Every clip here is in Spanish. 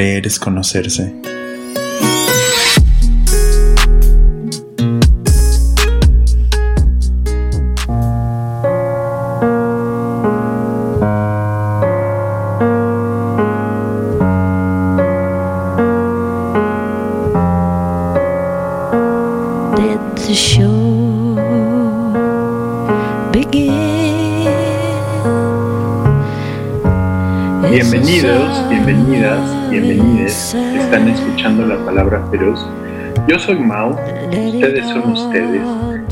Leer es conocerse. Escuchando la palabra feroz. Yo soy Mao, ustedes son ustedes.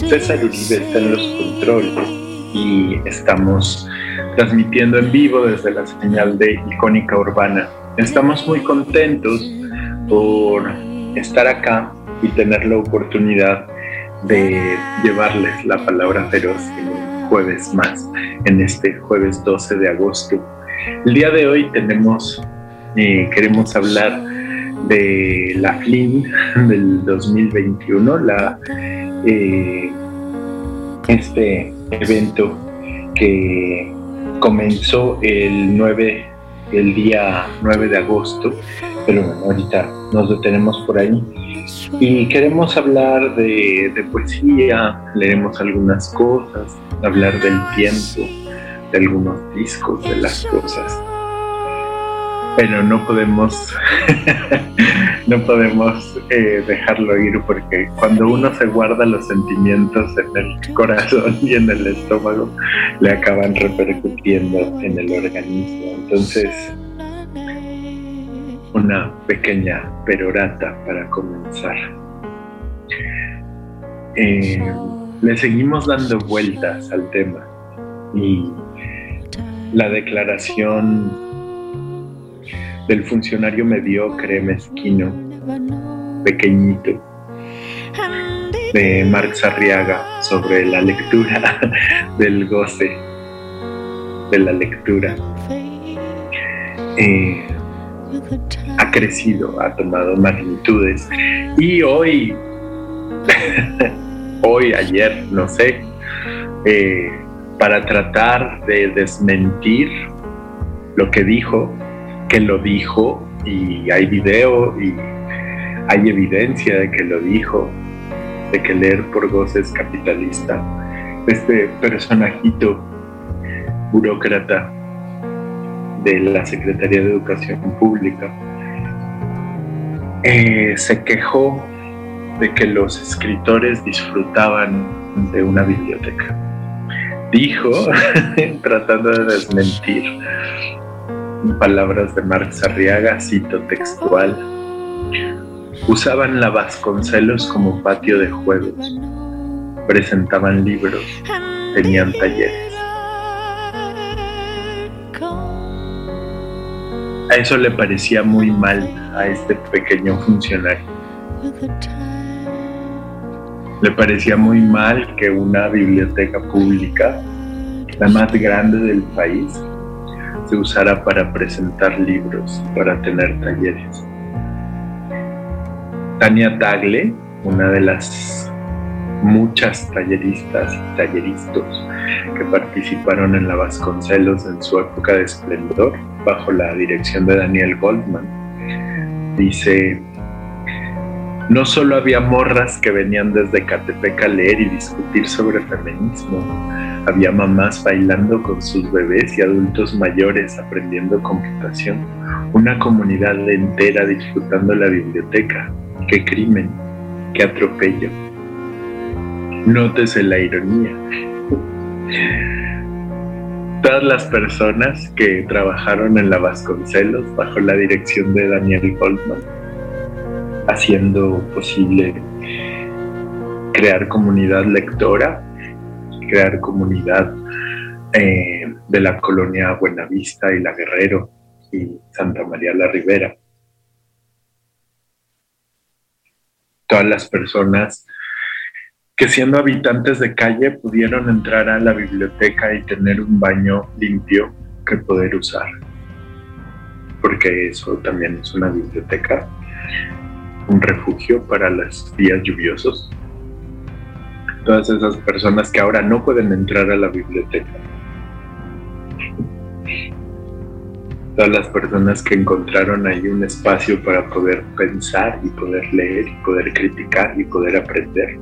César Uribe está en los controles y estamos transmitiendo en vivo desde la señal de Icónica Urbana. Estamos muy contentos por estar acá y tener la oportunidad de llevarles la palabra feroz en un jueves más, en este jueves 12 de agosto el día de hoy tenemos, eh, queremos hablar de la FLIN del 2021, la, eh, este evento que comenzó el 9, el día 9 de agosto, pero bueno, ahorita nos detenemos por ahí. Y queremos hablar de, de poesía, leeremos algunas cosas, hablar del tiempo, de algunos discos, de las cosas. Pero no podemos, no podemos eh, dejarlo ir porque cuando uno se guarda los sentimientos en el corazón y en el estómago, le acaban repercutiendo en el organismo. Entonces, una pequeña perorata para comenzar. Eh, le seguimos dando vueltas al tema y la declaración del funcionario mediocre, mezquino, pequeñito, de Marx Arriaga sobre la lectura del goce de la lectura. Eh, ha crecido, ha tomado magnitudes y hoy, hoy, ayer, no sé, eh, para tratar de desmentir lo que dijo, que lo dijo y hay video y hay evidencia de que lo dijo, de que leer por goce es capitalista. Este personajito burócrata de la Secretaría de Educación Pública eh, se quejó de que los escritores disfrutaban de una biblioteca dijo, tratando de desmentir palabras de Marx Arriaga, cito textual, usaban la Vasconcelos como patio de juegos, presentaban libros, tenían talleres. A eso le parecía muy mal a este pequeño funcionario. Le parecía muy mal que una biblioteca pública, la más grande del país, se usara para presentar libros, para tener talleres. Tania Tagle, una de las muchas talleristas y talleristas que participaron en la Vasconcelos en su época de esplendor, bajo la dirección de Daniel Goldman, dice no solo había morras que venían desde Catepec a leer y discutir sobre feminismo, había mamás bailando con sus bebés y adultos mayores aprendiendo computación, una comunidad entera disfrutando la biblioteca. ¡Qué crimen! ¡Qué atropello! Nótese la ironía. Todas las personas que trabajaron en la Vasconcelos bajo la dirección de Daniel Goldman haciendo posible crear comunidad lectora, crear comunidad eh, de la colonia Buenavista y La Guerrero y Santa María la Ribera. Todas las personas que siendo habitantes de calle pudieron entrar a la biblioteca y tener un baño limpio que poder usar, porque eso también es una biblioteca un refugio para los días lluviosos. Todas esas personas que ahora no pueden entrar a la biblioteca todas las personas que encontraron ahí un espacio para poder pensar y poder leer y poder criticar y poder aprender.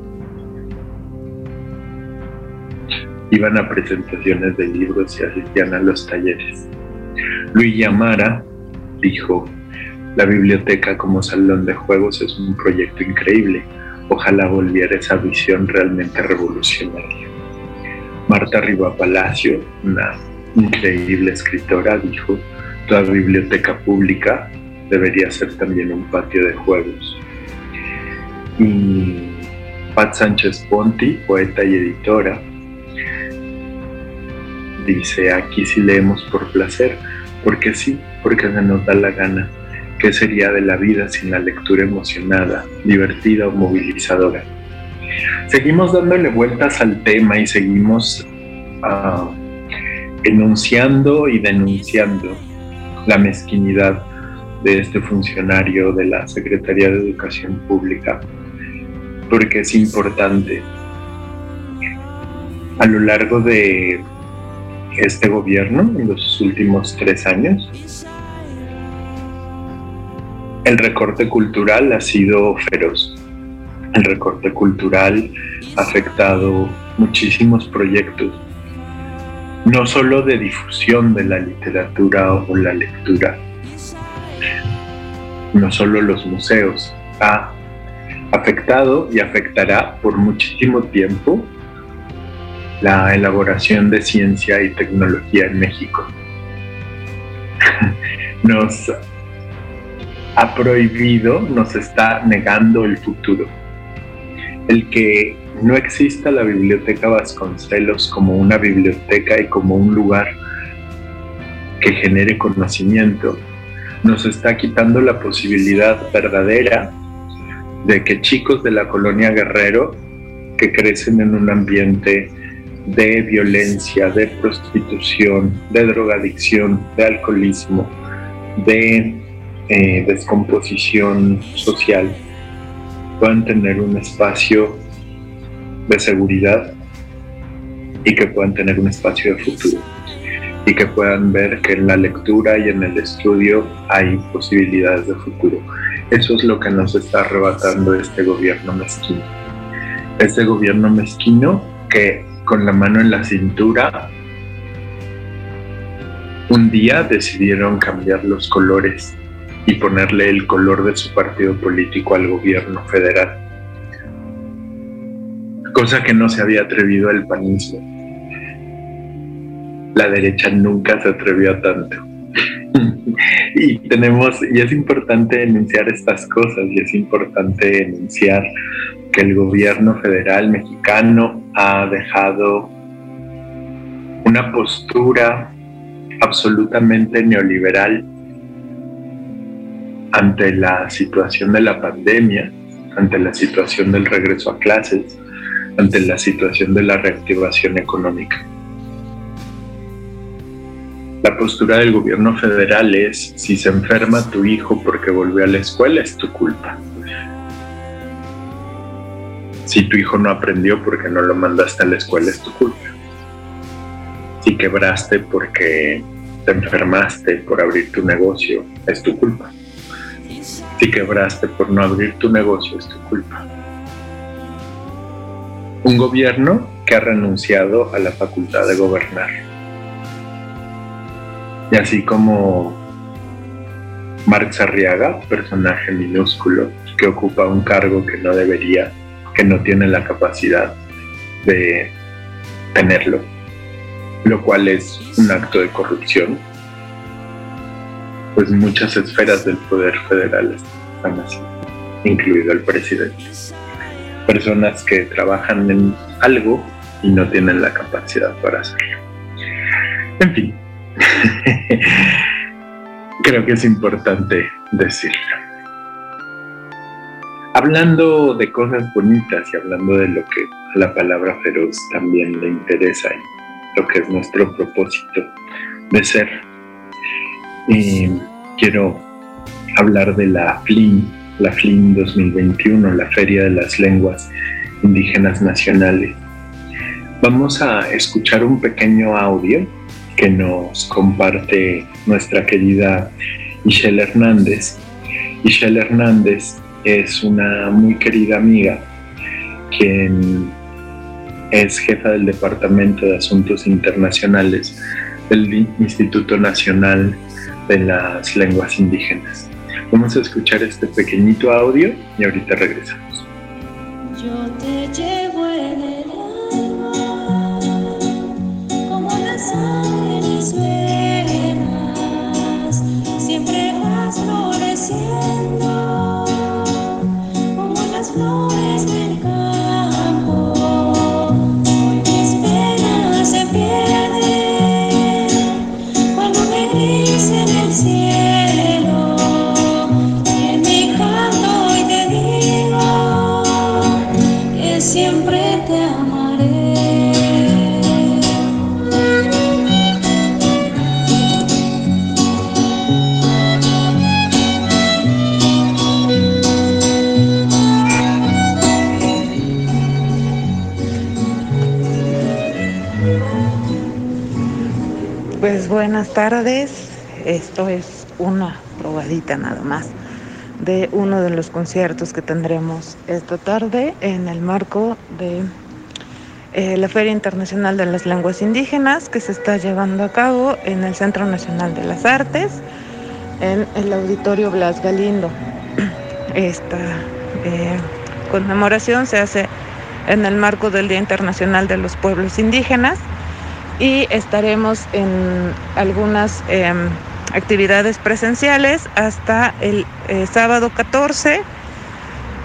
Iban a presentaciones de libros y asistían a los talleres. Luis Yamara dijo, la biblioteca como salón de juegos es un proyecto increíble. Ojalá volviera esa visión realmente revolucionaria. Marta Riva Palacio, una increíble escritora, dijo, Toda biblioteca pública debería ser también un patio de juegos. Y Pat Sánchez Ponti, poeta y editora, dice, aquí sí leemos por placer, porque sí, porque se nos da la gana. ¿Qué sería de la vida sin la lectura emocionada, divertida o movilizadora? Seguimos dándole vueltas al tema y seguimos uh, enunciando y denunciando la mezquinidad de este funcionario de la Secretaría de Educación Pública, porque es importante. A lo largo de este gobierno, en los últimos tres años, el recorte cultural ha sido feroz. El recorte cultural ha afectado muchísimos proyectos no solo de difusión de la literatura o la lectura, no solo los museos, ha afectado y afectará por muchísimo tiempo la elaboración de ciencia y tecnología en México. Nos ha prohibido, nos está negando el futuro. El que no exista la Biblioteca Vasconcelos como una biblioteca y como un lugar que genere conocimiento, nos está quitando la posibilidad verdadera de que chicos de la colonia Guerrero, que crecen en un ambiente de violencia, de prostitución, de drogadicción, de alcoholismo, de eh, descomposición social, puedan tener un espacio de seguridad y que puedan tener un espacio de futuro y que puedan ver que en la lectura y en el estudio hay posibilidades de futuro. Eso es lo que nos está arrebatando este gobierno mezquino. Este gobierno mezquino que con la mano en la cintura un día decidieron cambiar los colores y ponerle el color de su partido político al gobierno federal cosa que no se había atrevido el panismo. La derecha nunca se atrevió a tanto. y tenemos, y es importante enunciar estas cosas, y es importante enunciar que el gobierno federal mexicano ha dejado una postura absolutamente neoliberal ante la situación de la pandemia, ante la situación del regreso a clases, ante la situación de la reactivación económica. La postura del gobierno federal es, si se enferma tu hijo porque volvió a la escuela, es tu culpa. Si tu hijo no aprendió porque no lo mandaste a la escuela, es tu culpa. Si quebraste porque te enfermaste por abrir tu negocio, es tu culpa. Si quebraste por no abrir tu negocio, es tu culpa un gobierno que ha renunciado a la facultad de gobernar. Y así como Marx Arriaga, personaje minúsculo que ocupa un cargo que no debería, que no tiene la capacidad de tenerlo, lo cual es un acto de corrupción, pues muchas esferas del poder federal están así, incluido el presidente personas que trabajan en algo y no tienen la capacidad para hacerlo. En fin, creo que es importante decirlo. hablando de cosas bonitas y hablando de lo que a la palabra feroz también le interesa y lo que es nuestro propósito de ser. Quiero hablar de la FLIN, la FLIN 2021, la Feria de las Lenguas Indígenas Nacionales. Vamos a escuchar un pequeño audio que nos comparte nuestra querida Michelle Hernández. Michelle Hernández es una muy querida amiga, quien es jefa del Departamento de Asuntos Internacionales del Instituto Nacional de las Lenguas Indígenas. Vamos a escuchar este pequeñito audio y ahorita regresamos. Yo te llevo en el como la sangre en mis venas, siempre vas floreciendo. Tardes. Esto es una probadita nada más de uno de los conciertos que tendremos esta tarde en el marco de eh, la Feria Internacional de las Lenguas Indígenas que se está llevando a cabo en el Centro Nacional de las Artes, en el Auditorio Blas Galindo. Esta eh, conmemoración se hace en el marco del Día Internacional de los Pueblos Indígenas y estaremos en algunas em, actividades presenciales hasta el eh, sábado 14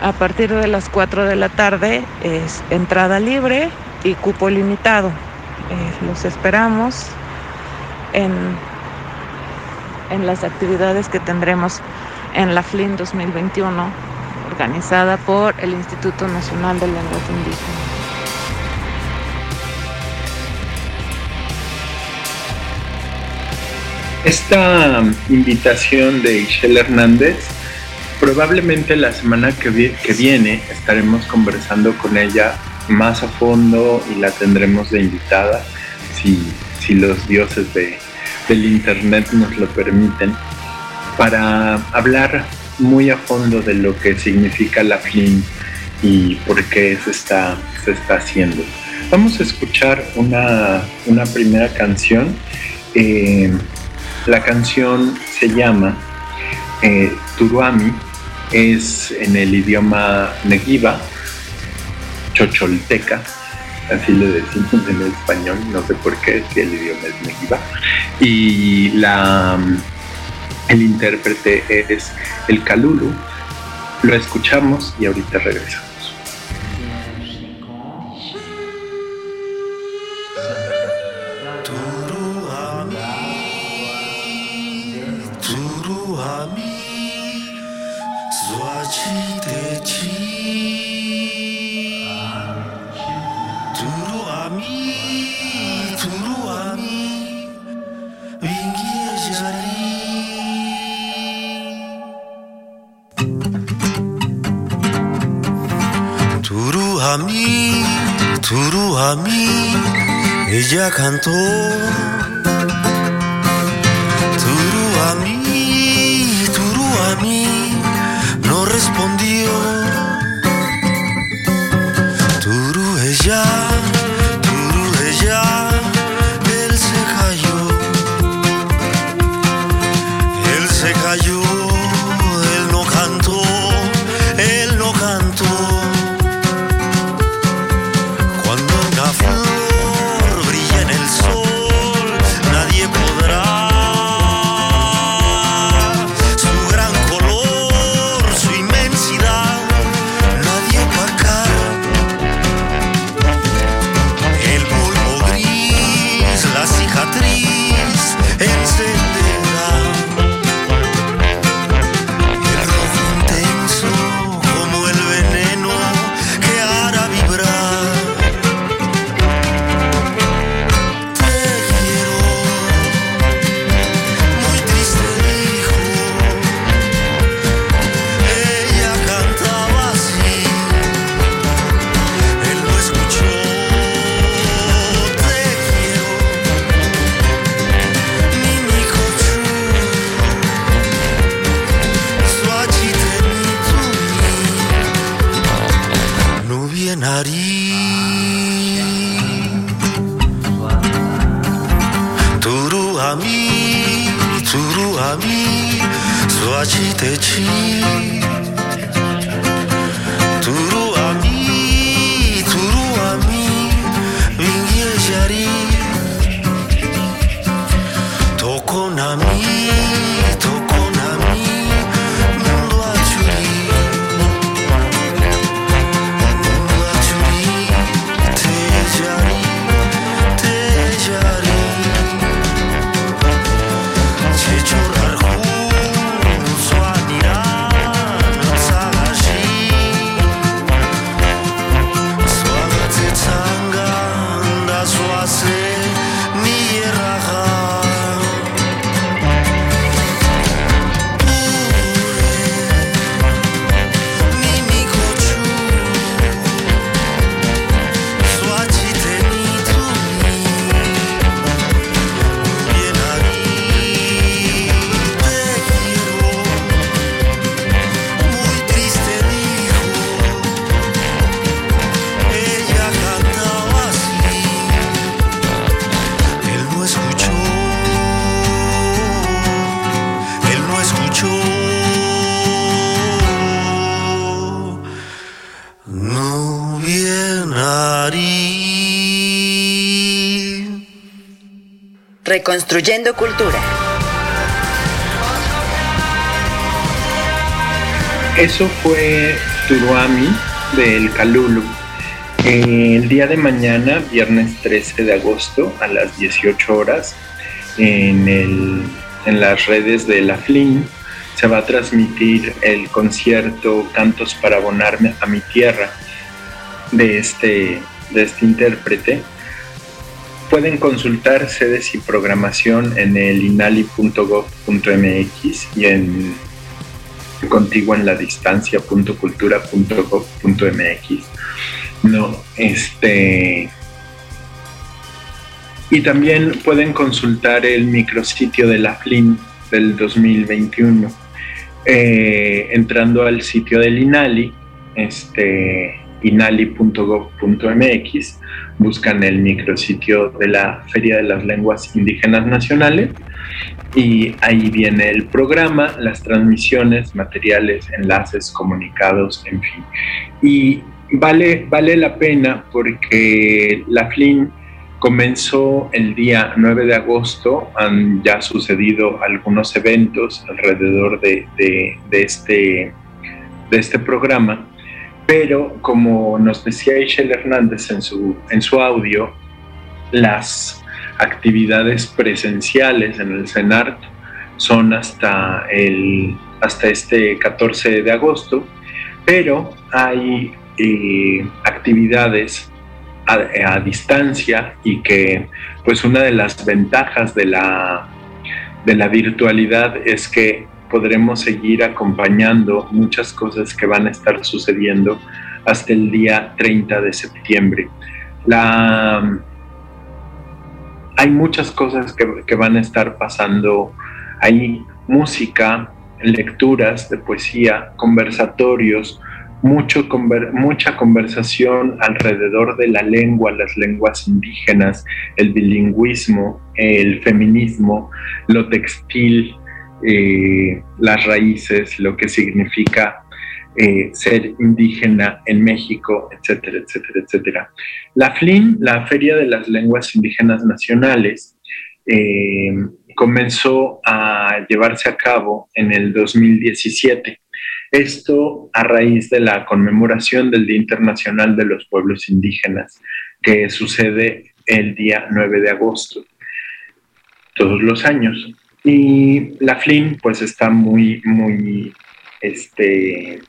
a partir de las 4 de la tarde es entrada libre y cupo limitado. Eh, los esperamos en, en las actividades que tendremos en la FLIN 2021 organizada por el Instituto Nacional de Lenguas Indígenas. Esta invitación de Ishel Hernández, probablemente la semana que, viene estaremos conversando con ella más a fondo y la tendremos de invitada, si, los dioses de, del Internet nos lo permiten, para hablar muy a fondo de lo que significa la FLIN y por qué se está, se está haciendo. Vamos a escuchar una, primera canción. Eh, la canción se llama eh, Turuami, es en el idioma negiva, chocholteca, así le decimos en español, no sé por qué, si el idioma es negiva, y la, el intérprete es el Kalulu. Lo escuchamos y ahorita regresamos. Ella Kemudian hari Turu hami, turu hami Suaci Reconstruyendo cultura. Eso fue Turuami del Calulu. El día de mañana, viernes 13 de agosto, a las 18 horas, en, las redes de la FLIN, se va a transmitir el concierto Cantos para abonarme a mi tierra de este, de este intérprete. Pueden consultar sedes y programación en el inali.gov.mx y en contigo en la distancia.cultura.gov.mx. No, este. Y también pueden consultar el micrositio de la FLIN del 2021. eh, entrando al sitio del INALI, este, inali.gov.mx, buscan el micrositio de la Feria de las Lenguas Indígenas Nacionales. Y ahí viene el programa, las transmisiones, materiales, enlaces, comunicados, en fin. Y vale, vale la pena porque la FLIN comenzó el día 9 de agosto, han ya sucedido algunos eventos alrededor de, de- este, de este programa, pero como nos decía Ishel Hernández en su, en su audio, las actividades presenciales en el CENART son hasta, el, hasta este 14 de agosto, pero hay eh, actividades a, a distancia y que pues una de las ventajas de la, de la virtualidad es que podremos seguir acompañando muchas cosas que van a estar sucediendo hasta el día 30 de septiembre. Hay muchas cosas que, van a estar pasando ahí, música, lecturas de poesía, conversatorios, mucho mucha conversación alrededor de la lengua, las lenguas indígenas, el bilingüismo, el feminismo, lo textil, eh, las raíces, lo que significa eh, ser indígena en México, etcétera, etcétera, etcétera. La FLIN, la Feria de las Lenguas Indígenas Nacionales, eh, comenzó a llevarse a cabo en el 2017. Esto a raíz de la conmemoración del Día Internacional de los Pueblos Indígenas, que sucede el día 9 de agosto, todos los años. Y la FLIN pues está muy, muy este,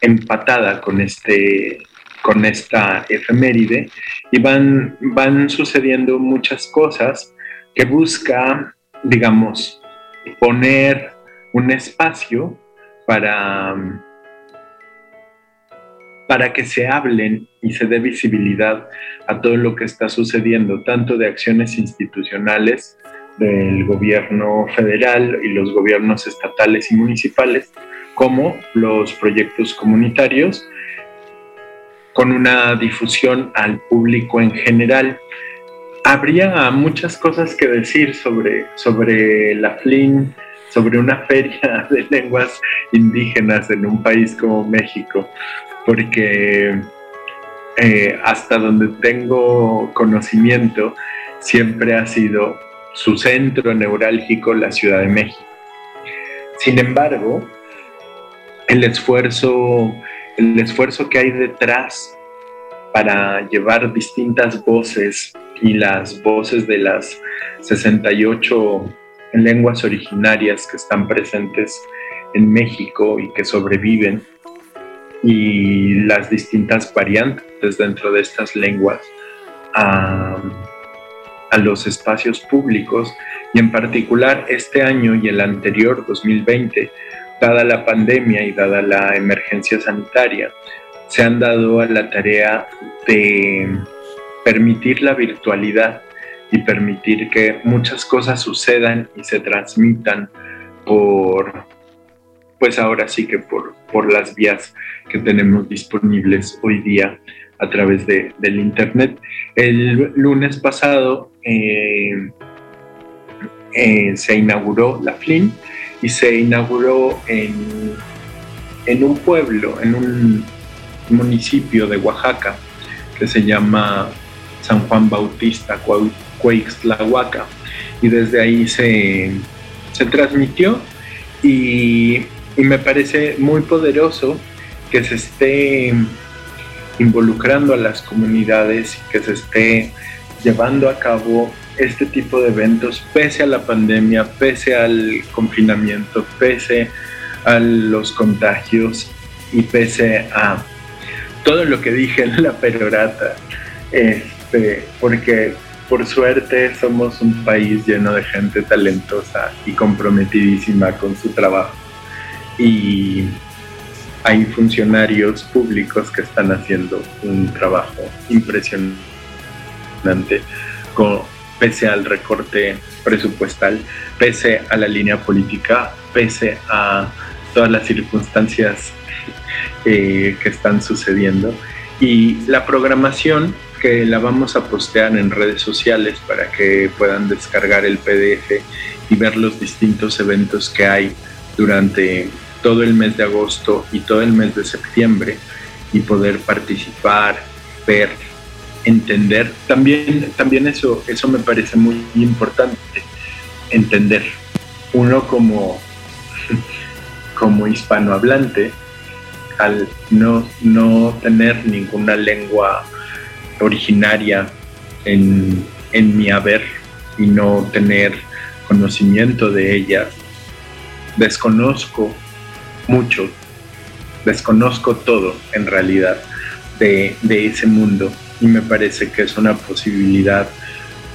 empatada con, este, con esta efeméride. Y van, van sucediendo muchas cosas que busca, digamos, poner un espacio para, para que se hablen y se dé visibilidad a todo lo que está sucediendo, tanto de acciones institucionales del gobierno federal y los gobiernos estatales y municipales, como los proyectos comunitarios, con una difusión al público en general. Habría muchas cosas que decir sobre, sobre la FLIN, sobre una feria de lenguas indígenas en un país como México, porque eh, hasta donde tengo conocimiento, siempre ha sido su centro neurálgico la Ciudad de México. Sin embargo, el esfuerzo, el esfuerzo que hay detrás para llevar distintas voces y las voces de las 68 lenguas originarias que están presentes en México y que sobreviven y las distintas variantes dentro de estas lenguas a, a, los espacios públicos y en particular este año y el anterior 2020 dada la pandemia y dada la emergencia sanitaria se han dado a la tarea de permitir la virtualidad y permitir que muchas cosas sucedan y se transmitan por, pues ahora sí que por, por las vías que tenemos disponibles hoy día a través de, del Internet. El lunes pasado eh, eh, se inauguró la FLIN y se inauguró en, en un pueblo, en un municipio de Oaxaca que se llama San Juan Bautista, Cueixtlahuaca, y desde ahí se, se transmitió y me parece muy poderoso que se esté involucrando a las comunidades y que se esté llevando a cabo este tipo de eventos pese a la pandemia, pese al confinamiento, pese a los contagios y pese a todo lo que dije en la perorata. Este, porque por suerte somos un país lleno de gente talentosa y comprometidísima con su trabajo. Y hay funcionarios públicos que están haciendo un trabajo impresionante pese al recorte presupuestal, pese a la línea política, pese a todas las circunstancias eh, que están sucediendo. Y la programación que la vamos a postear en redes sociales para que puedan descargar el PDF y ver los distintos eventos que hay durante todo el mes de agosto y todo el mes de septiembre y poder participar, ver, entender. También, también eso, eso me parece muy importante, entender. Uno como, como hispanohablante, al no, no tener ninguna lengua originaria en, mi haber y no tener conocimiento de ella, desconozco mucho, desconozco todo en realidad de, ese mundo y me parece que es una posibilidad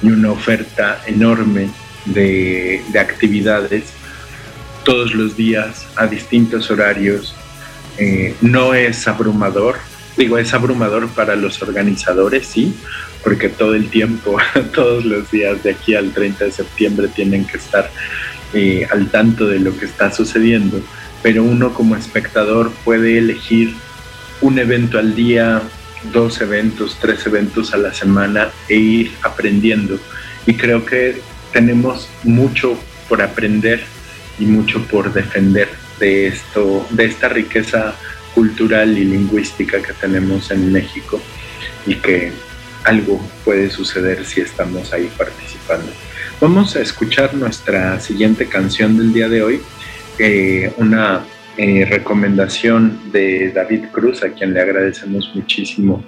y una oferta enorme de, de actividades todos los días a distintos horarios. Eh, no es abrumador, Digo, es abrumador para los organizadores, sí, porque todo el tiempo, todos los días de aquí al 30 de septiembre tienen que estar eh, al tanto de lo que está sucediendo, pero uno como espectador puede elegir un evento al día, dos eventos, tres eventos a la semana e ir aprendiendo. Y creo que tenemos mucho por aprender y mucho por defender de esto, de esta riqueza cultural y lingüística que tenemos en México y que algo puede suceder si estamos ahí participando. Vamos a escuchar nuestra siguiente canción del día de hoy, eh, una eh, recomendación de David Cruz, a quien le agradecemos muchísimo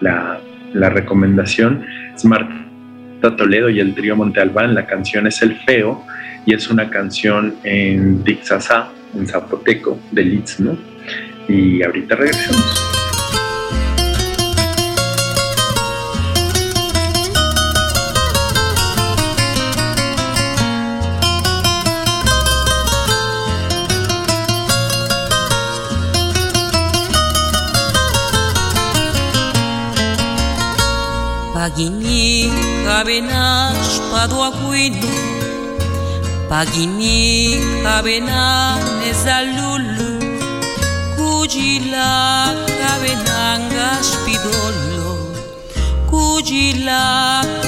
la, la recomendación. Es Marta Toledo y el trío Monte Albán. La canción es El Feo y es una canción en Dixasá, en zapoteco, del Istmo y ahorita regresamos. Pagini gabe naspadoa kuinu Pagini gabe na nezalulu Kujila gabe nangaspidolo Kujila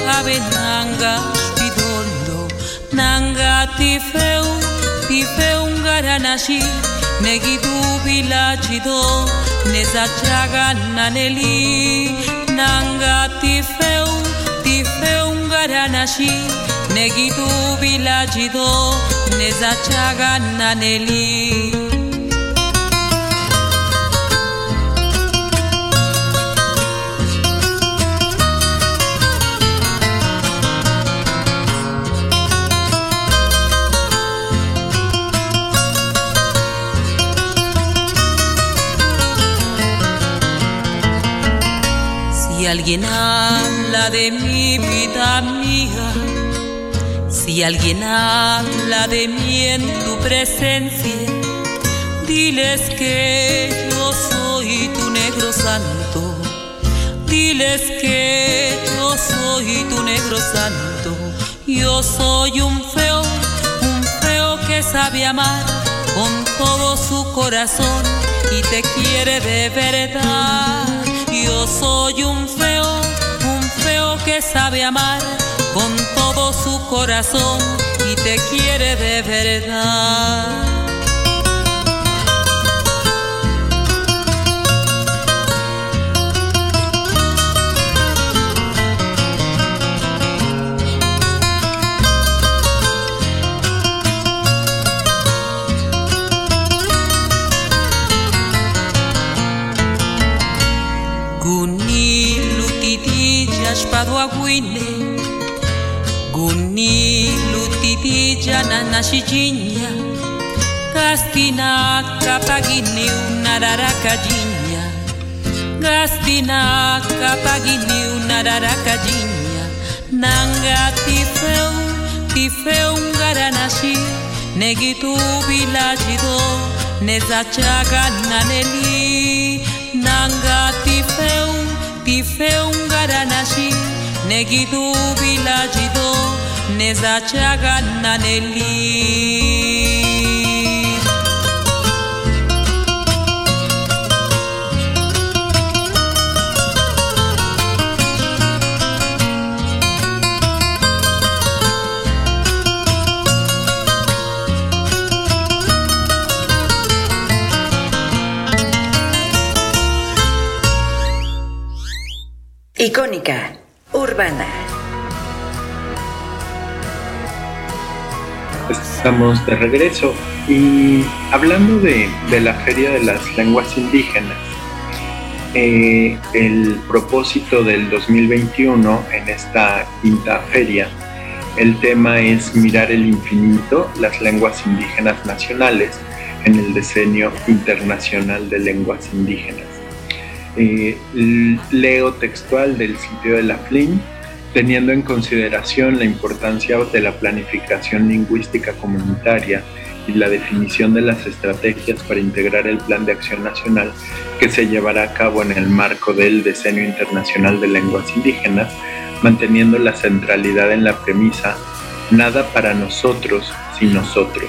gabe nangaspidolo Nangati feu, ti feu ngara nasi Negidu bilatxido, nezatxagan naneli nanga tifeu tifeu garanashi negitu bilajido nezachagananeli alguien habla de mi vida amiga, si alguien habla de mí en tu presencia, diles que yo soy tu negro santo. Diles que yo soy tu negro santo. Yo soy un feo, un feo que sabe amar con todo su corazón y te quiere de verdad. Yo soy un feo, un feo que sabe amar con todo su corazón y te quiere de verdad. Guni lutiti jananashijinya Gastina kapagini unararakajinya Gastina kapagini unararakajinya Nanga tifeu tifeu ngaranashi Negitu bilajido nezachaga naneli Nanga tifeu tifeu ngaranashi Negitu bilajido nezachaga naneli Icónica, Estamos de regreso y hablando de, de la Feria de las Lenguas Indígenas, eh, el propósito del 2021 en esta quinta feria, el tema es mirar el infinito, las lenguas indígenas nacionales en el diseño internacional de lenguas indígenas. Eh, leo textual del sitio de la FLIN, teniendo en consideración la importancia de la planificación lingüística comunitaria y la definición de las estrategias para integrar el Plan de Acción Nacional que se llevará a cabo en el marco del Decenio Internacional de Lenguas Indígenas, manteniendo la centralidad en la premisa nada para nosotros sin nosotros.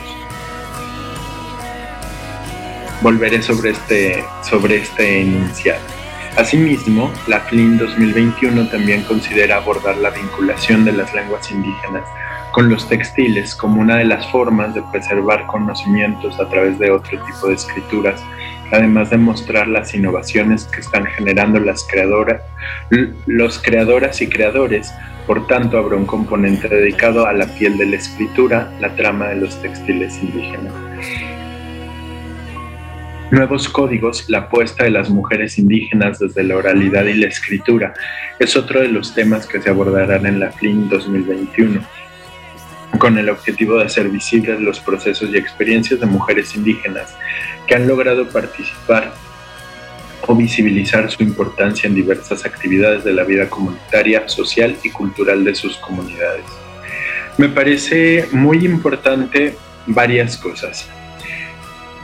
Volveré sobre este, sobre este enunciado. Asimismo, la CLIN 2021 también considera abordar la vinculación de las lenguas indígenas con los textiles como una de las formas de preservar conocimientos a través de otro tipo de escrituras, además de mostrar las innovaciones que están generando las creadoras, los creadoras y creadores. Por tanto, habrá un componente dedicado a la piel de la escritura, la trama de los textiles indígenas. Nuevos códigos, la apuesta de las mujeres indígenas desde la oralidad y la escritura, es otro de los temas que se abordarán en la FLIN 2021, con el objetivo de hacer visibles los procesos y experiencias de mujeres indígenas que han logrado participar o visibilizar su importancia en diversas actividades de la vida comunitaria, social y cultural de sus comunidades. Me parece muy importante varias cosas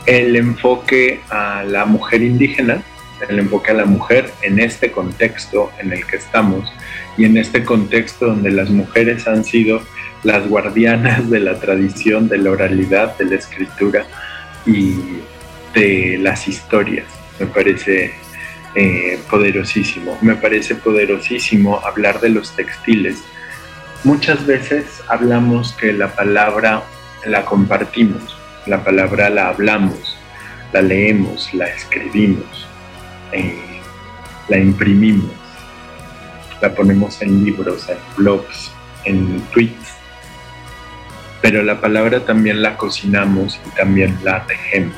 el enfoque a la mujer indígena, el enfoque a la mujer en este contexto en el que estamos y en este contexto donde las mujeres han sido las guardianas de la tradición, de la oralidad, de la escritura y de las historias. Me parece eh, poderosísimo. Me parece poderosísimo hablar de los textiles. Muchas veces hablamos que la palabra la compartimos, La palabra la hablamos, la leemos, la escribimos, eh, la imprimimos, la ponemos en libros, en blogs, en tweets. Pero la palabra también la cocinamos y también la tejemos.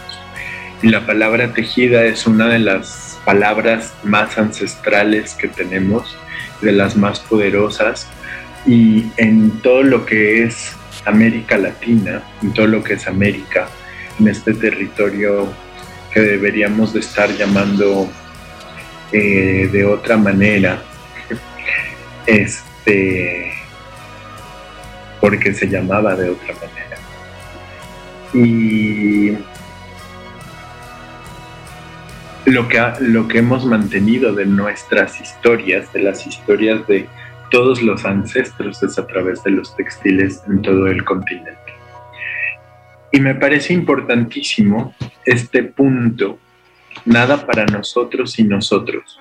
Y la palabra tejida es una de las palabras más ancestrales que tenemos, de las más poderosas. Y en todo lo que es América Latina, en todo lo que es América, en este territorio que deberíamos de estar llamando eh, de otra manera, este, porque se llamaba de otra manera. Y lo que, lo que hemos mantenido de nuestras historias, de las historias de todos los ancestros, es a través de los textiles en todo el continente. Y me parece importantísimo este punto, nada para nosotros y nosotros.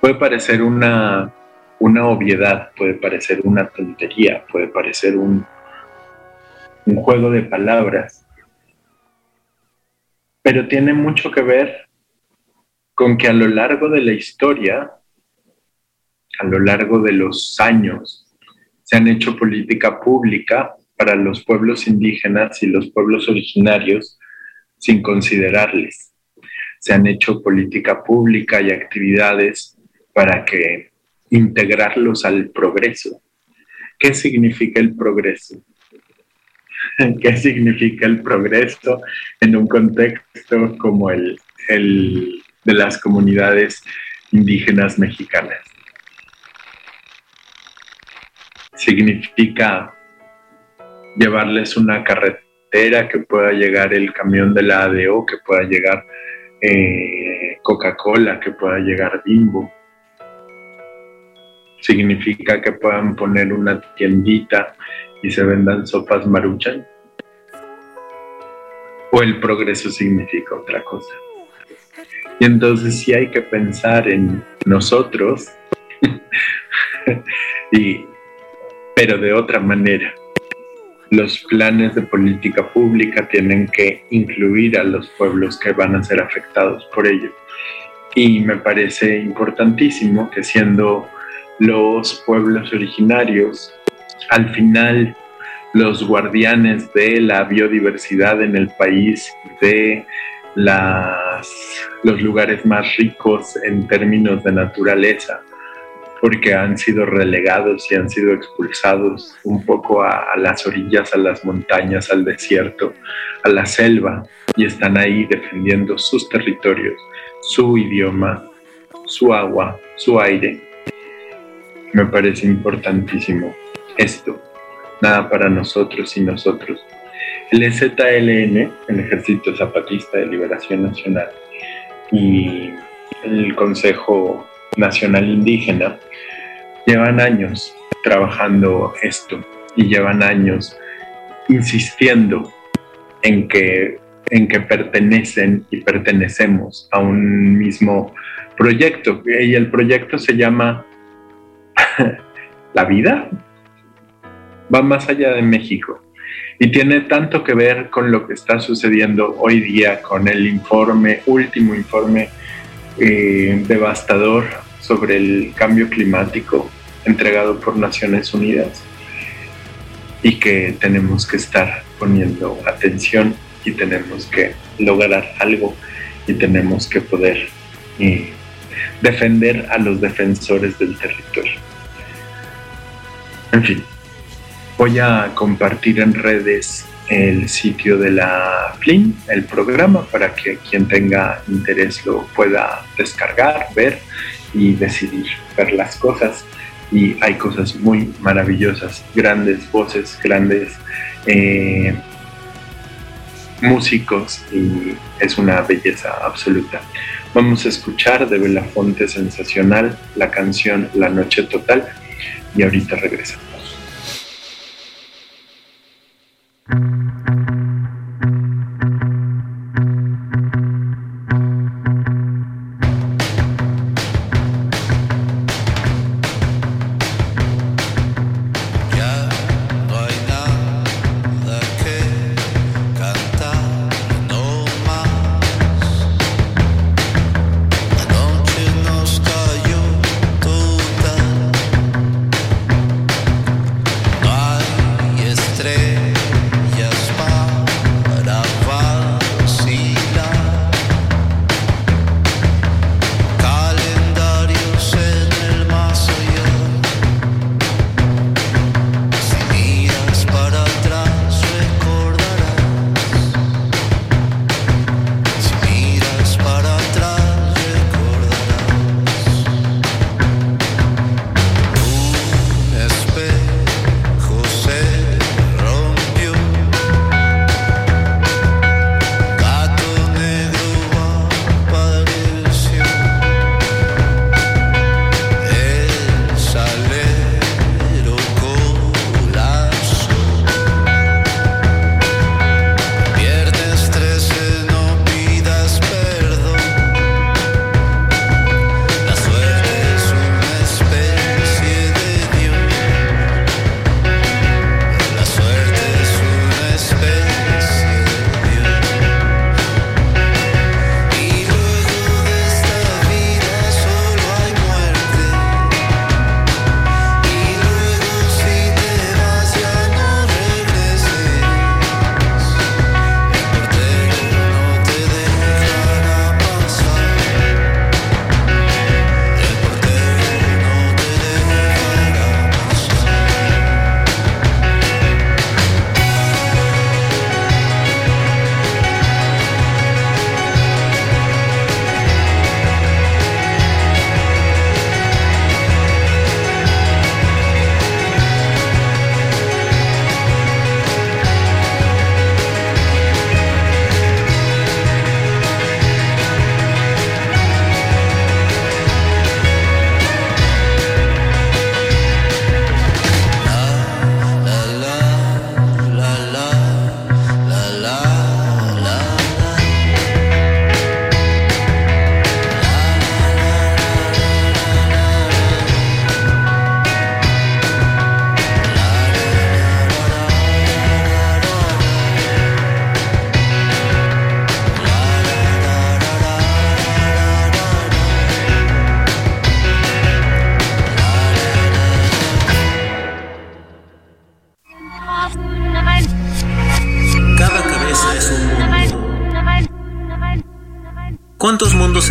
Puede parecer una, una obviedad, puede parecer una tontería, puede parecer un, un juego de palabras, pero tiene mucho que ver con que a lo largo de la historia, a lo largo de los años, se han hecho política pública para los pueblos indígenas y los pueblos originarios sin considerarles. Se han hecho política pública y actividades para que integrarlos al progreso. ¿Qué significa el progreso? ¿Qué significa el progreso en un contexto como el, el de las comunidades indígenas mexicanas. Significa llevarles una carretera que pueda llegar el camión de la ADO, que pueda llegar eh, Coca-Cola, que pueda llegar Bimbo. Significa que puedan poner una tiendita y se vendan sopas maruchan. O el progreso significa otra cosa. Y entonces sí hay que pensar en nosotros, y, pero de otra manera. Los planes de política pública tienen que incluir a los pueblos que van a ser afectados por ello. Y me parece importantísimo que siendo los pueblos originarios, al final los guardianes de la biodiversidad en el país, de las, los lugares más ricos en términos de naturaleza, porque han sido relegados y han sido expulsados un poco a, las orillas, a las montañas, al desierto, a la selva, y están ahí defendiendo sus territorios, su idioma, su agua, su aire. Me parece importantísimo esto. Nada para nosotros y nosotros. El EZLN, el Ejército Zapatista de Liberación Nacional, y el Consejo Nacional Indígena llevan años trabajando esto y llevan años insistiendo en que, en que pertenecen y pertenecemos a un mismo proyecto. Y el proyecto se llama La vida. Va más allá de México y tiene tanto que ver con lo que está sucediendo hoy día con el informe, último informe eh, devastador sobre el cambio climático entregado por Naciones Unidas y que tenemos que estar poniendo atención y tenemos que lograr algo y tenemos que poder eh, defender a los defensores del territorio. En fin, Voy a compartir en redes el sitio de la FLIN, el programa, para que quien tenga interés lo pueda descargar, ver y decidir ver las cosas. Y hay cosas muy maravillosas, grandes voces, grandes eh, músicos y es una belleza absoluta. Vamos a escuchar de Belafonte Sensacional la canción La Noche Total y ahorita regresamos.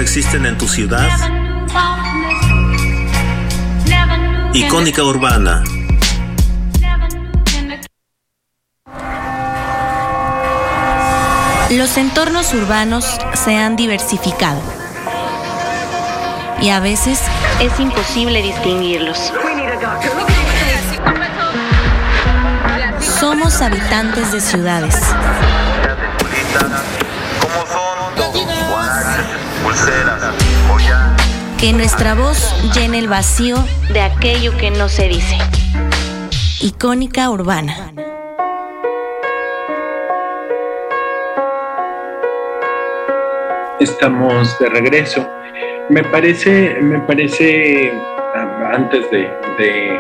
Existen en tu ciudad? Icónica Urbana. Los entornos urbanos se han diversificado y a veces es imposible distinguirlos. Somos habitantes de ciudades. Que nuestra voz llene el vacío de aquello que no se dice. Icónica urbana. Estamos de regreso. Me parece, me parece, antes de, de,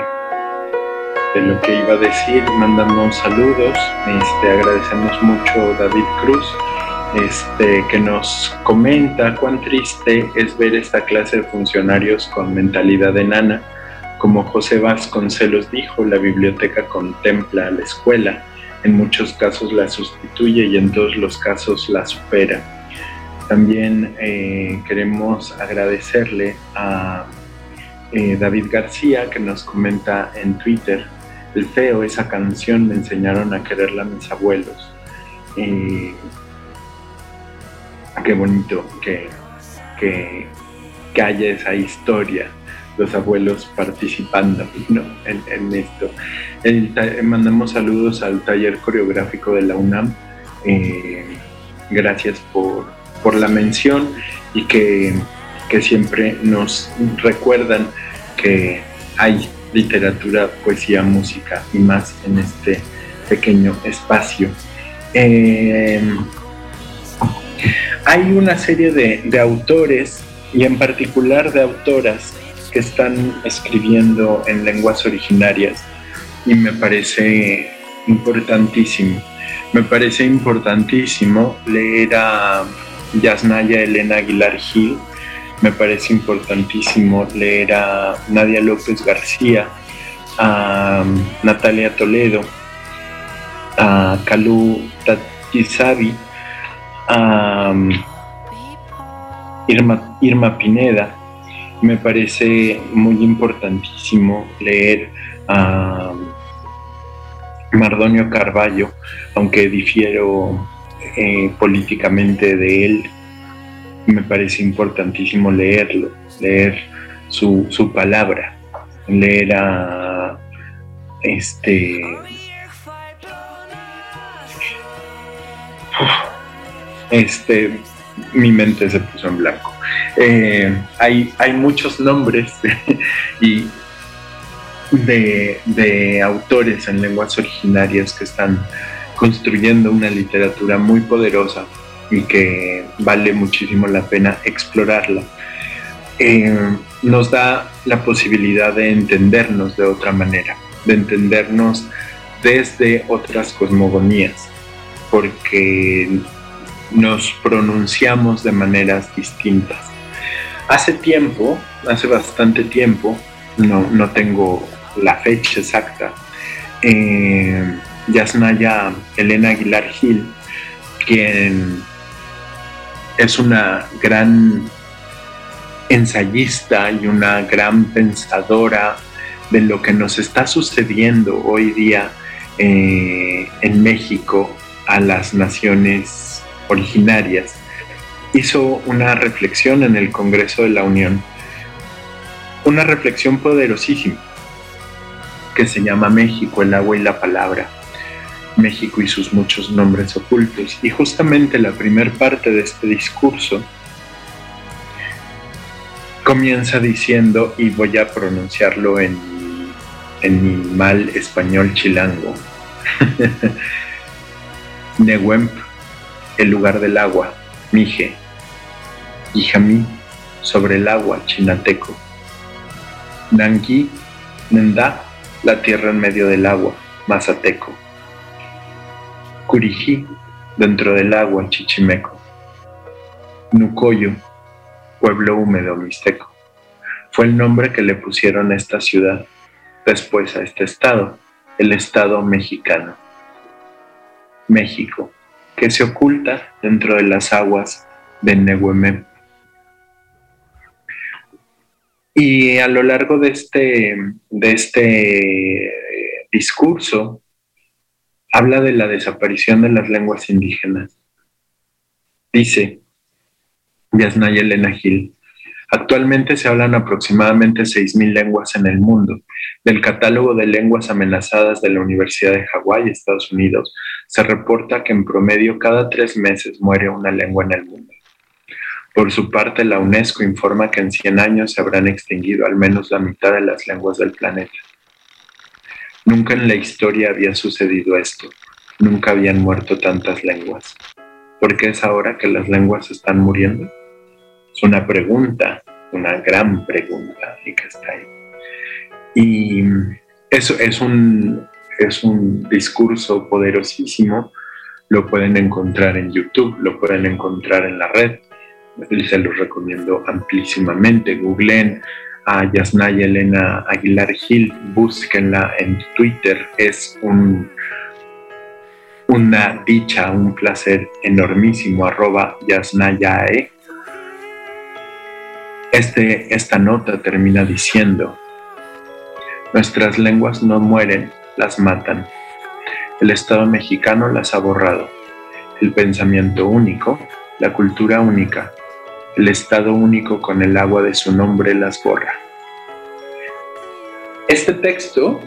de lo que iba a decir, mandamos saludos. Este, agradecemos mucho a David Cruz, este, que nos comenta cuán triste es ver esta clase de funcionarios con mentalidad enana. Como José Vasconcelos dijo, la biblioteca contempla a la escuela, en muchos casos la sustituye y en todos los casos la supera. También eh, queremos agradecerle a eh, David García que nos comenta en Twitter, el feo, esa canción me enseñaron a quererla mis abuelos. Eh, qué bonito que, que, que, haya esa historia, los abuelos participando ¿no? en, en, esto. Mandamos saludos al taller coreográfico de la UNAM. gracias por por la mención y que, que siempre nos recuerdan que hay literatura, poesía, música y más en este pequeño espacio. Eh, hay una serie de, de, autores y en particular de autoras que están escribiendo en lenguas originarias y me parece importantísimo. Me parece importantísimo leer a Yasnaya Elena Aguilar Gil. Me parece importantísimo leer a Nadia López García, a Natalia Toledo, a Calú Tatizabi, Irma, Irma Pineda. Me parece muy importantísimo leer a Mardonio Carballo, aunque difiero eh, políticamente de él, me parece importantísimo leerlo, leer su, su palabra, leer a este este mi mente se puso en blanco. Eh, hay, hay muchos nombres y de, de autores en lenguas originarias que están construyendo una literatura muy poderosa y que vale muchísimo la pena explorarla. Eh, nos da la posibilidad de entendernos de otra manera, de entendernos desde otras cosmogonías, porque nos pronunciamos de maneras distintas. Hace tiempo, hace bastante tiempo, no, no tengo la fecha exacta, eh, Yasnaya Elena Aguilar Gil, quien es una gran ensayista y una gran pensadora de lo que nos está sucediendo hoy día eh, en México a las naciones originarias, hizo una reflexión en el Congreso de la Unión, una reflexión poderosísima que se llama México, el agua y la palabra. México y sus muchos nombres ocultos. Y justamente la primera parte de este discurso comienza diciendo, y voy a pronunciarlo en, en mi mal español chilango, Nehuen, el lugar del agua, Mije, Ijamí, sobre el agua, chinateco, Nangui, Nenda, la tierra en medio del agua, mazateco. Curijí, dentro del agua, Chichimeco. Nucoyo, pueblo húmedo mixteco. Fue el nombre que le pusieron a esta ciudad, después a este estado, el estado mexicano. México, que se oculta dentro de las aguas de Nehuemem. Y a lo largo de este, de este eh, discurso, habla de la desaparición de las lenguas indígenas. Dice Yasnaya Elena Gil, actualmente se hablan aproximadamente 6.000 lenguas en el mundo. Del catálogo de lenguas amenazadas de la Universidad de Hawái, Estados Unidos, se reporta que en promedio cada tres meses muere una lengua en el mundo. Por su parte, la UNESCO informa que en 100 años se habrán extinguido al menos la mitad de las lenguas del planeta. Nunca en la historia había sucedido esto, nunca habían muerto tantas lenguas. ¿Por qué es ahora que las lenguas están muriendo? Es una pregunta, una gran pregunta y que está ahí. Y eso es un, es un discurso poderosísimo, lo pueden encontrar en YouTube, lo pueden encontrar en la red, se los recomiendo amplísimamente. Googleen a Yasnaya Elena Aguilar Gil, búsquenla en Twitter, es un, una dicha, un placer enormísimo, arroba Yasnayae. Este, esta nota termina diciendo, nuestras lenguas no mueren, las matan. El Estado mexicano las ha borrado. El pensamiento único, la cultura única, el Estado único con el agua de su nombre las borra. Este texto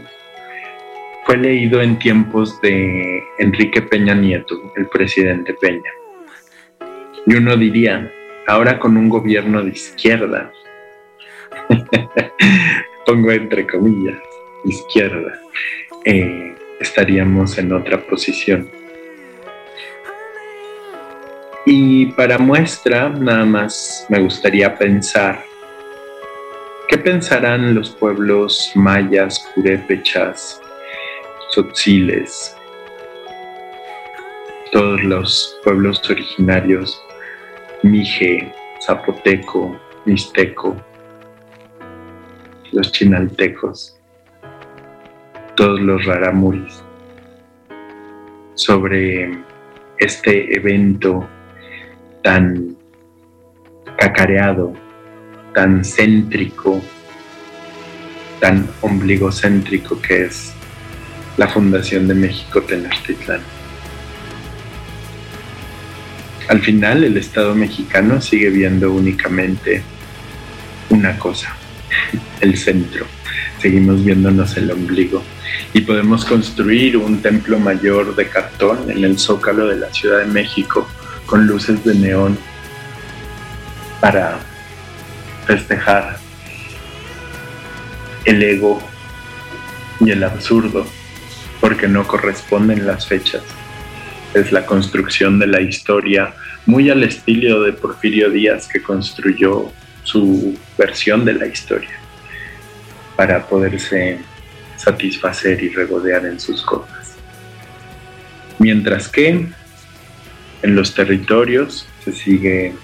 fue leído en tiempos de Enrique Peña Nieto, el presidente Peña. Y uno diría, ahora con un gobierno de izquierda, pongo entre comillas, izquierda, eh, estaríamos en otra posición. Y para muestra, nada más me gustaría pensar, ¿qué pensarán los pueblos mayas, purépechas, tzotziles, todos los pueblos originarios, mije, zapoteco, mixteco, los chinaltecos, todos los raramuris, sobre este evento tan cacareado, tan céntrico, tan ombligocéntrico que es la Fundación de México Tenochtitlán. Al final el Estado mexicano sigue viendo únicamente una cosa, el centro. Seguimos viéndonos el ombligo y podemos construir un templo mayor de cartón en el zócalo de la Ciudad de México con luces de neón para festejar el ego y el absurdo, porque no corresponden las fechas. Es la construcción de la historia muy al estilo de Porfirio Díaz que construyó su versión de la historia para poderse satisfacer y regodear en sus cosas. Mientras que en los territorios se sigue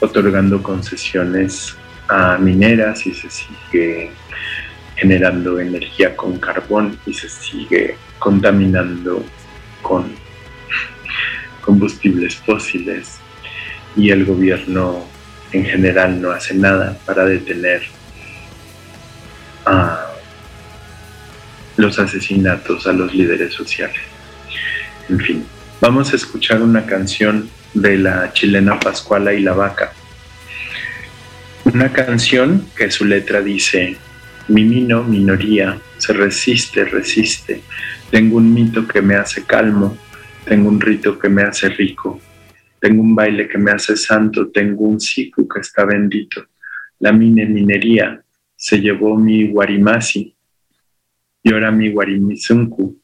otorgando concesiones a mineras y se sigue generando energía con carbón y se sigue contaminando con combustibles fósiles y el gobierno en general no hace nada para detener los asesinatos a los líderes sociales. En fin, Vamos a escuchar una canción de la chilena Pascuala y la Vaca. Una canción que su letra dice, mi mino, minoría, se resiste, resiste. Tengo un mito que me hace calmo, tengo un rito que me hace rico, tengo un baile que me hace santo, tengo un siku que está bendito. La mine minería se llevó mi guarimasi mi guarimizunku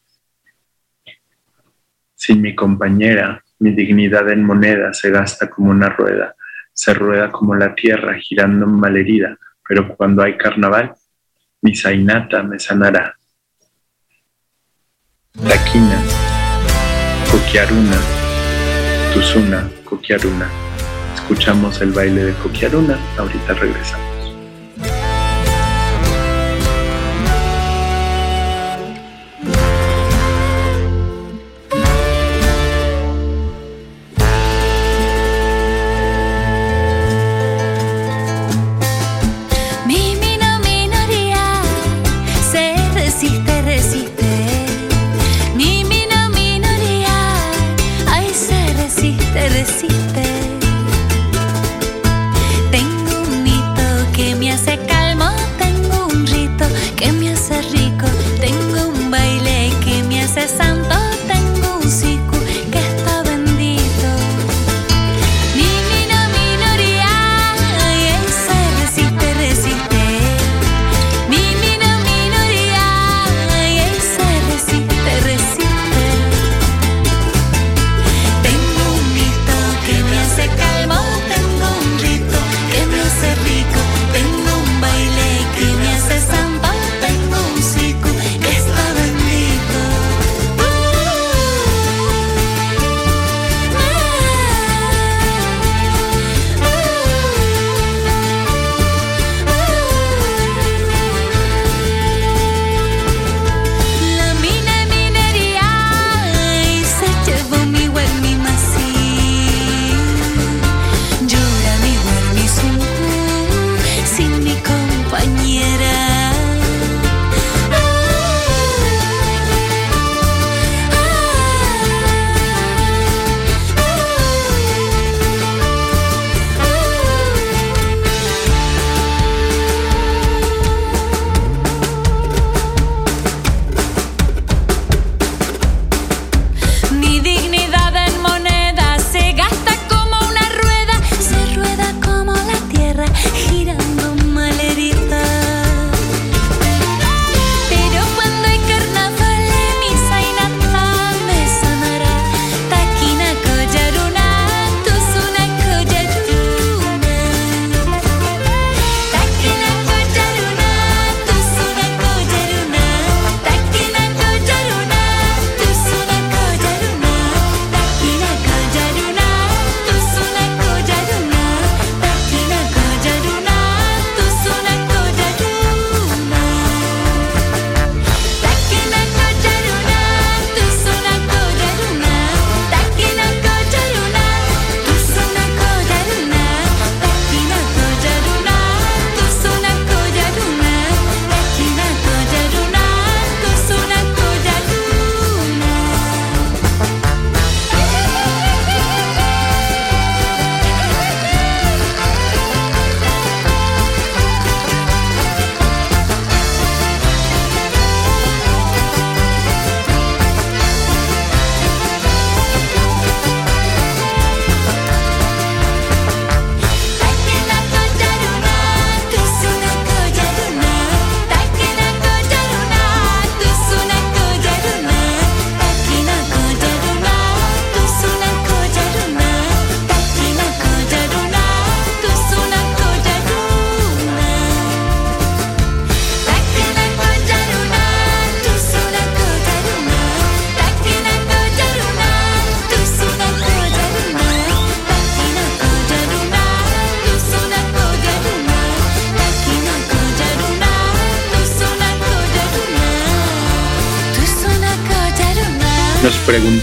sin mi compañera, mi dignidad en moneda se gasta como una rueda, se rueda como la tierra girando malherida, pero cuando hay carnaval, mi zainata me sanará. Taquina, Coquiaruna, Tuzuna, Coquiaruna. Escuchamos el baile de Coquiaruna, ahorita regresamos.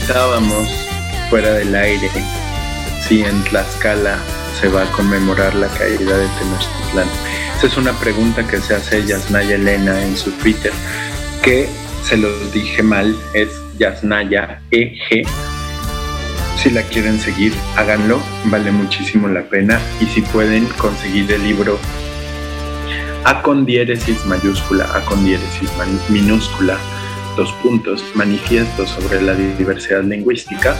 Preguntábamos fuera del aire si en Tlaxcala se va a conmemorar la caída de Tenochtitlán. Esa es una pregunta que se hace Yasnaya Elena en su Twitter, que se los dije mal, es Yasnaya EG. Si la quieren seguir, háganlo, vale muchísimo la pena. Y si pueden conseguir el libro A con diéresis mayúscula, A con diéresis minúscula, dos puntos, manifiesto sobre la diversidad lingüística,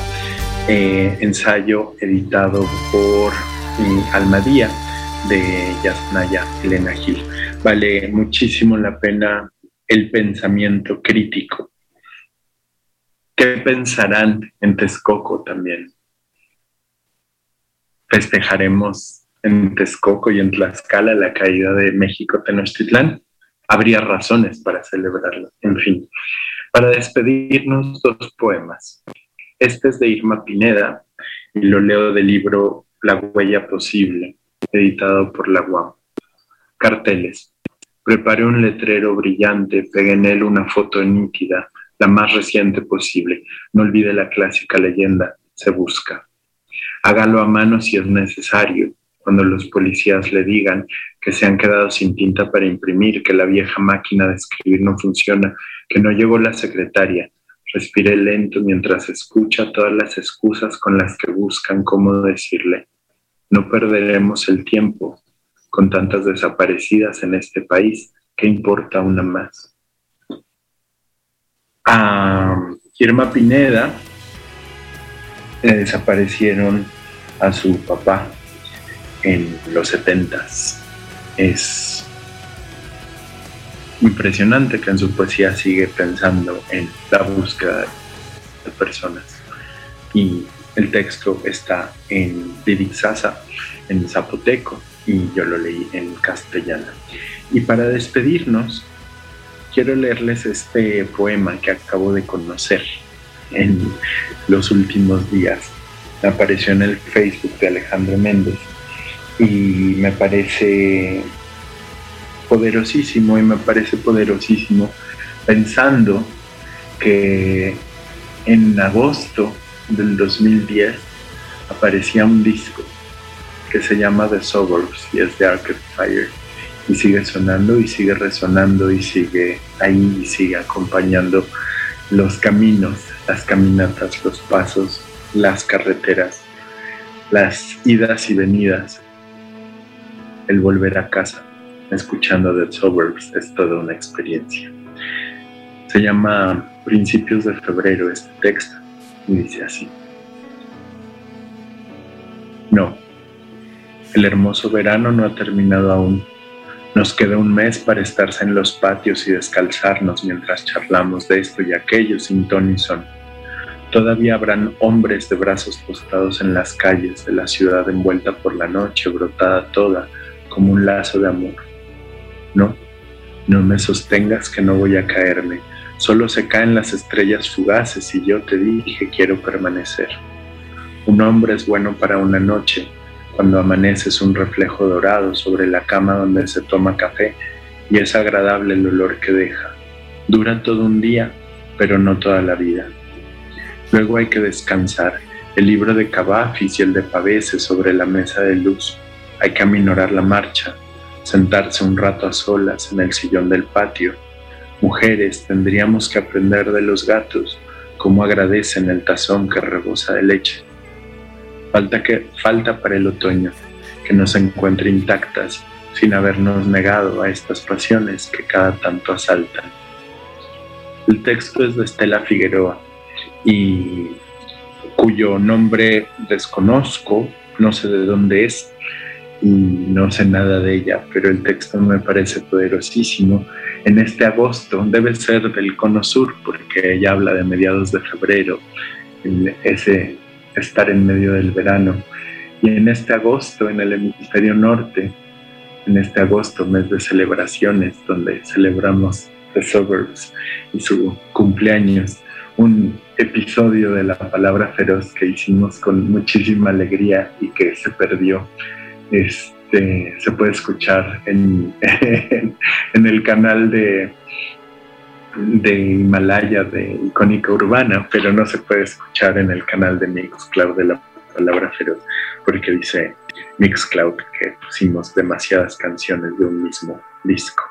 eh, ensayo editado por eh, Almadía de Yasnaya Elena Gil. Vale muchísimo la pena el pensamiento crítico. ¿Qué pensarán en Texcoco también? Festejaremos en Texcoco y en Tlaxcala la caída de México Tenochtitlán. Habría razones para celebrarlo. En fin, para despedirnos, dos poemas. Este es de Irma Pineda y lo leo del libro La huella posible, editado por la UAM. Carteles. Preparé un letrero brillante, pegué en él una foto nítida, la más reciente posible. No olvide la clásica leyenda, se busca. Hágalo a mano si es necesario, cuando los policías le digan que se han quedado sin tinta para imprimir, que la vieja máquina de escribir no funciona, que no llegó la secretaria. Respire lento mientras escucha todas las excusas con las que buscan cómo decirle. No perderemos el tiempo, con tantas desaparecidas en este país, ¿qué importa una más? A Irma Pineda le desaparecieron a su papá en los setentas. Es impresionante que en su poesía sigue pensando en la búsqueda de personas. Y el texto está en Sasa, en zapoteco, y yo lo leí en castellano. Y para despedirnos, quiero leerles este poema que acabo de conocer en los últimos días. Apareció en el Facebook de Alejandro Méndez y me parece poderosísimo y me parece poderosísimo pensando que en agosto del 2010 aparecía un disco que se llama The Suburbs y es de Arcade Fire y sigue sonando y sigue resonando y sigue ahí y sigue acompañando los caminos, las caminatas, los pasos, las carreteras, las idas y venidas, el volver a casa, escuchando The Suburbs es toda una experiencia. Se llama Principios de Febrero este texto y dice así. No, el hermoso verano no ha terminado aún. Nos queda un mes para estarse en los patios y descalzarnos mientras charlamos de esto y aquello sin ton y son. Todavía habrán hombres de brazos postados en las calles de la ciudad envuelta por la noche, brotada toda como un lazo de amor. No, no me sostengas que no voy a caerme. Solo se caen las estrellas fugaces y yo te dije quiero permanecer. Un hombre es bueno para una noche, cuando amanece es un reflejo dorado sobre la cama donde se toma café y es agradable el olor que deja. Dura todo un día, pero no toda la vida. Luego hay que descansar. El libro de Cavafis y el de Pavese sobre la mesa de luz. Hay que aminorar la marcha, sentarse un rato a solas en el sillón del patio. Mujeres, tendríamos que aprender de los gatos cómo agradecen el tazón que rebosa de leche Falta, que, falta para el otoño que nos encuentre intactas sin habernos negado a estas pasiones que cada tanto asaltan. El texto es de Estela Figueroa y cuyo nombre desconozco, no sé de dónde es y no sé nada de ella, pero el texto me parece poderosísimo. En este agosto debe ser del Cono Sur porque ella habla de mediados de febrero, ese estar en medio del verano. Y en este agosto, en el hemisferio norte, en este agosto, mes de celebraciones, donde celebramos The Suburbs y su cumpleaños, un episodio de la palabra feroz que hicimos con muchísima alegría y que se perdió. Este, se puede escuchar en, el canal de, de Himalaya de Icónica Urbana, pero no se puede escuchar en el canal de Mixcloud de la palabra feroz, porque dice Mixcloud que pusimos demasiadas canciones de un mismo disco.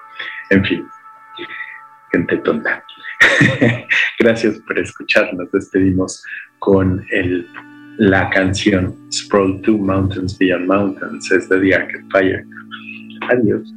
En fin, gente tonta. Gracias por escucharnos. Despedimos con el, la canción Sprawl 2 Mountains Beyond Mountains, es de The Arcade Fire. Adiós.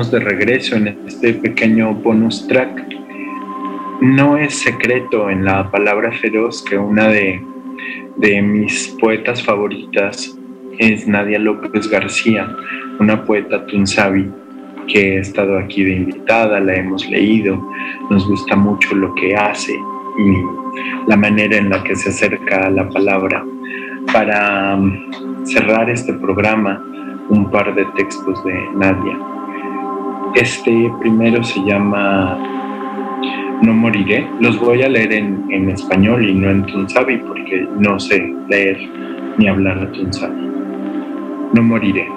Estamos de regreso en este pequeño bonus track. No es secreto en la palabra feroz que una de, de mis poetas favoritas es Nadia López García, una poeta tunsabi que ha estado aquí de invitada, la hemos leído, nos gusta mucho lo que hace y la manera en la que se acerca a la palabra. Para um, cerrar este programa, un par de textos de Nadia. Este primero se llama No moriré. Los voy a leer en, español y no en tunsabi porque no sé leer ni hablar de tunsabi. No moriré.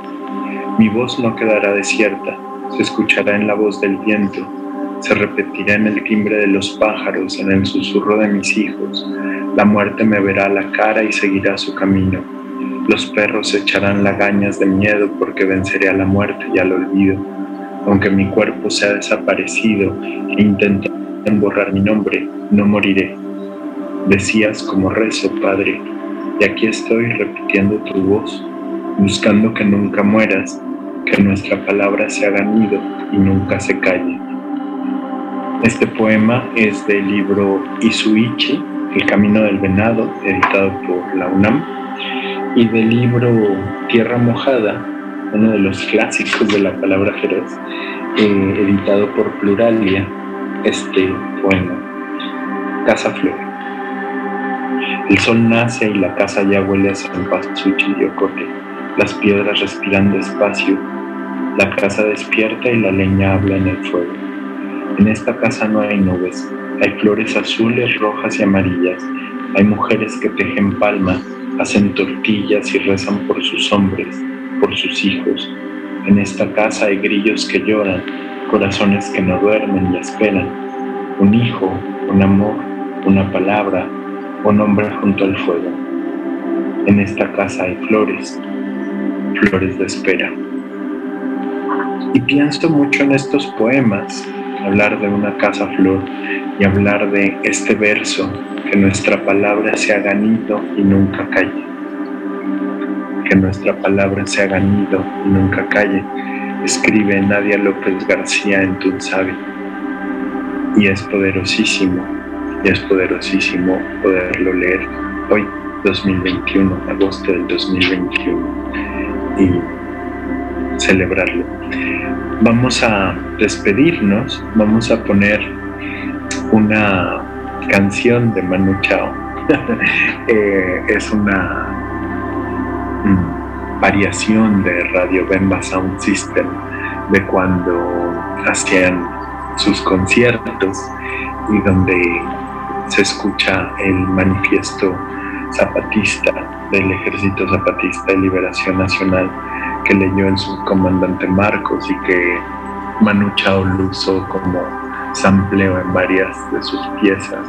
Mi voz no quedará desierta. Se escuchará en la voz del viento. Se repetirá en el timbre de los pájaros, en el susurro de mis hijos. La muerte me verá a la cara y seguirá su camino. Los perros echarán lagañas de miedo porque venceré a la muerte y al olvido aunque mi cuerpo se ha desaparecido e intentan borrar mi nombre, no moriré. Decías como rezo, Padre, y aquí estoy repitiendo tu voz, buscando que nunca mueras, que nuestra palabra se haga nido y nunca se calle. Este poema es del libro Isuichi, El Camino del Venado, editado por la UNAM, y del libro Tierra Mojada, uno de los clásicos de la palabra feroz, eh, editado por Pluralia, este poema, Casa Flor. El sol nace y la casa ya huele a cempasúchil y las piedras respiran despacio, la casa despierta y la leña habla en el fuego. En esta casa no hay nubes, hay flores azules, rojas y amarillas, hay mujeres que tejen palmas, hacen tortillas y rezan por sus hombres, por sus hijos. En esta casa hay grillos que lloran, corazones que no duermen y esperan. Un hijo, un amor, una palabra, un hombre junto al fuego. En esta casa hay flores, flores de espera. Y pienso mucho en estos poemas, hablar de una casa flor y hablar de este verso, que nuestra palabra se haga nido y nunca calle que nuestra palabra se haga nido y nunca calle, escribe Nadia López García en Tunsabi. Y es poderosísimo, y es poderosísimo poderlo leer hoy, 2021, agosto del 2021, y celebrarlo. Vamos a despedirnos, vamos a poner una canción de Manu Chao. Eh, es una variación de Radio Bemba Sound System de cuando hacían sus conciertos y donde se escucha el manifiesto zapatista del Ejército Zapatista de Liberación Nacional que leyó en su comandante Marcos y que Manu Chao lo usó como sampleo en varias de sus piezas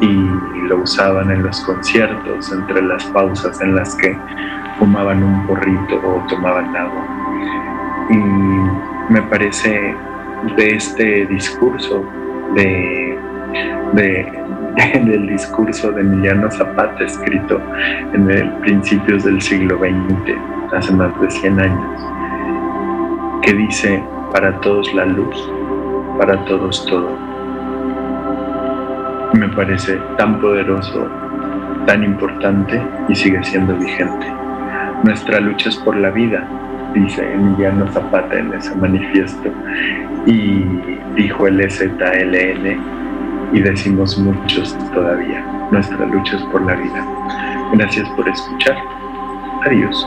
y lo usaban en los conciertos entre las pausas en las que fumaban un porrito o tomaban agua. Y me parece de este discurso, de, del discurso de Emiliano Zapata escrito en el principios del siglo XX, hace más de 100 años, que dice, para todos la luz, para todos todo. Me parece tan poderoso, tan importante y sigue siendo vigente. Nuestra lucha es por la vida, dice Emiliano Zapata en ese manifiesto. Y dijo el EZLN, y decimos muchos todavía, nuestra lucha es por la vida. Gracias por escuchar. Adiós.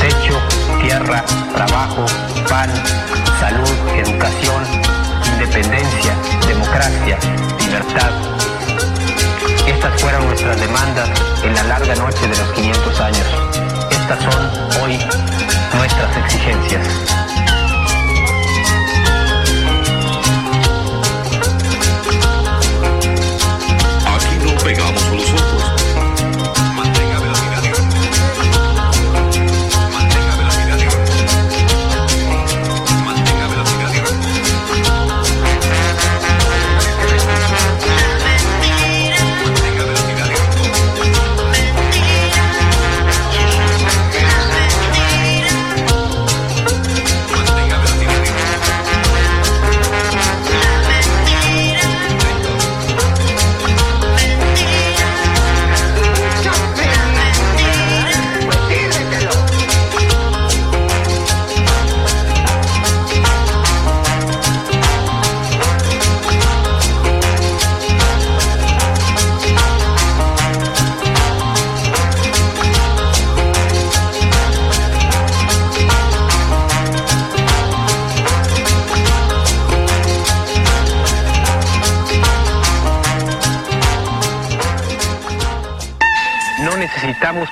Techo, tierra, trabajo, pan, salud, educación, independencia, democracia, libertad. Estas fueron nuestras demandas en la larga noche de los 500 años. Estas son hoy nuestras exigencias.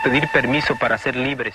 Pedir permiso para ser libres.